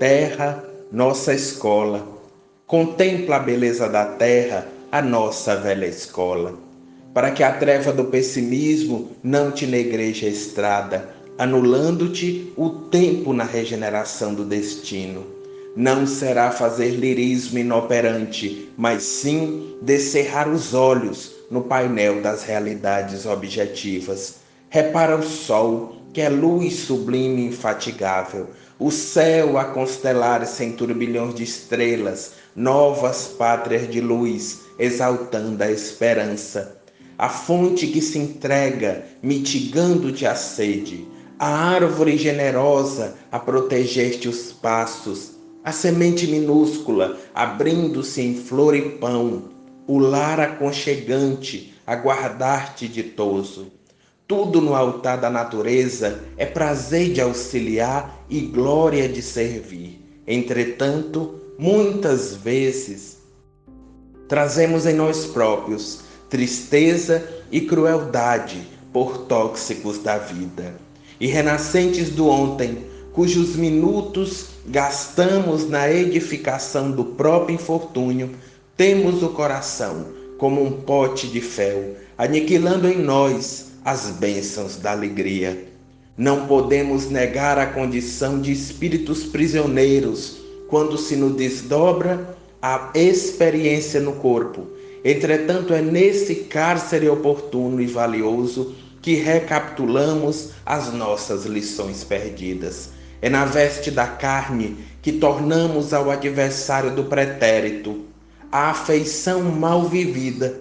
Terra, nossa escola. Contempla a beleza da terra, a nossa velha escola. Para que a treva do pessimismo não te negreje a estrada, anulando-te o tempo na regeneração do destino. Não será fazer lirismo inoperante, mas sim descerrar os olhos no painel das realidades objetivas. Repara o sol, que é luz sublime e infatigável, o céu a constelar-se em turbilhões de estrelas, novas pátrias de luz, exaltando a esperança. A fonte que se entrega, mitigando-te a sede, a árvore generosa a proteger-te os passos, a semente minúscula abrindo-se em flor e pão, o lar aconchegante a guardar-te ditoso. Tudo no altar da natureza é prazer de auxiliar e glória de servir. Entretanto, muitas vezes trazemos em nós próprios tristeza e crueldade por tóxicos da vida. E renascentes do ontem, cujos minutos gastamos na edificação do próprio infortúnio, temos o coração como um pote de fel, aniquilando em nós as bênçãos da alegria. Não podemos negar a condição de espíritos prisioneiros quando se nos desdobra a experiência no corpo. Entretanto, é nesse cárcere oportuno e valioso que recapitulamos as nossas lições perdidas. É na veste da carne que tornamos ao adversário do pretérito a afeição mal vivida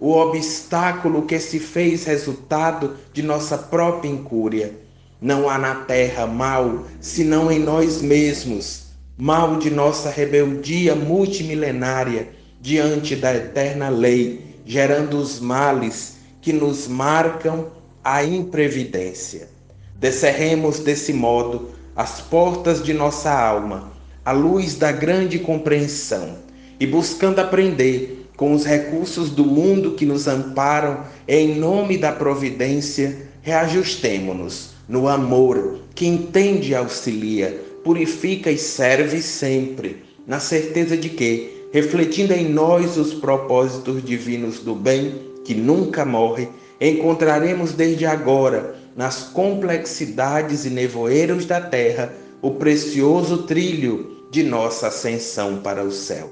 o obstáculo que se fez resultado de nossa própria incúria. Não há na terra mal senão em nós mesmos, mal de nossa rebeldia multimilenária diante da eterna lei, gerando os males que nos marcam a imprevidência. Descerremos desse modo as portas de nossa alma, à luz da grande compreensão, e buscando aprender com os recursos do mundo que nos amparam, em nome da providência, reajustemo-nos no amor que entende e auxilia, purifica e serve sempre, na certeza de que, refletindo em nós os propósitos divinos do bem que nunca morre, encontraremos desde agora, nas complexidades e nevoeiros da terra, o precioso trilho de nossa ascensão para o céu.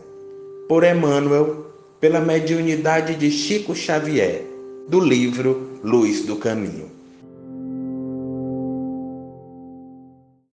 Por Emmanuel, pela mediunidade de Chico Xavier, do livro Luz do Caminho.